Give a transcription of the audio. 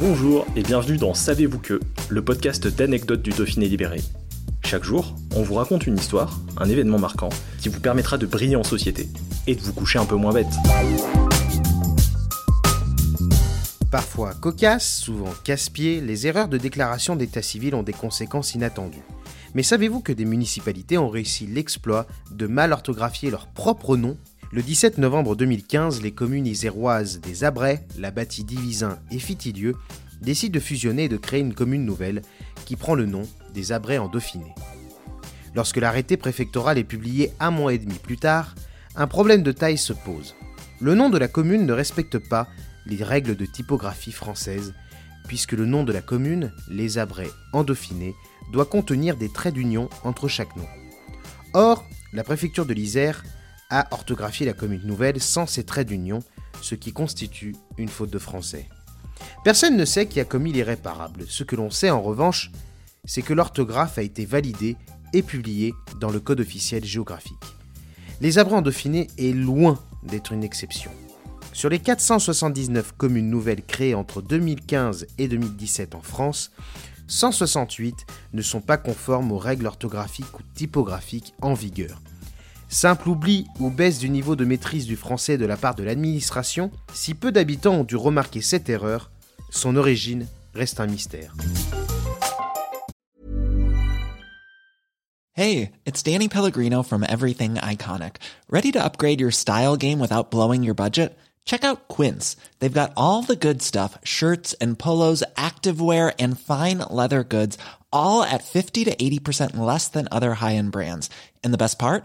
Bonjour et bienvenue dans Savez-vous que, le podcast d'anecdotes du Dauphiné libéré. Chaque jour, on vous raconte une histoire, un événement marquant, qui vous permettra de briller en société et de vous coucher un peu moins bête. Parfois cocasses, souvent casse-pieds, les erreurs de déclaration d'état civil ont des conséquences inattendues. Mais savez-vous que des municipalités ont réussi l'exploit de mal orthographier leur propre nom Le 17 novembre 2015, les communes iséroises des Abrais, la Bâtie Divisin et Fitilieu décident de fusionner et de créer une commune nouvelle qui prend le nom des Abrais en Dauphiné. Lorsque l'arrêté préfectoral est publié un mois et demi plus tard, un problème de taille se pose. Le nom de la commune ne respecte pas les règles de typographie française, puisque le nom de la commune, les Abrais en Dauphiné, doit contenir des traits d'union entre chaque nom. Or, la préfecture de l'Isère a orthographié la commune nouvelle sans ces traits d'union, ce qui constitue une faute de français. Personne ne sait qui a commis l'irréparable. Ce que l'on sait en revanche, c'est que l'orthographe a été validée et publiée dans le Code officiel géographique. Les Abrais en Dauphiné est loin d'être une exception. Sur les 479 communes nouvelles créées entre 2015 et 2017 en France, 168 ne sont pas conformes aux règles orthographiques ou typographiques en vigueur. Simple oubli ou baisse du niveau de maîtrise du français de la part de l'administration, si peu d'habitants ont dû remarquer cette erreur, son origine reste un mystère. Hey, it's Danny Pellegrino from Everything Iconic. Ready to upgrade your style game without blowing your budget? Check out Quince. They've got all the good stuff shirts and polos, activewear, and fine leather goods, all at 50 to 80% less than other high end brands. And the best part?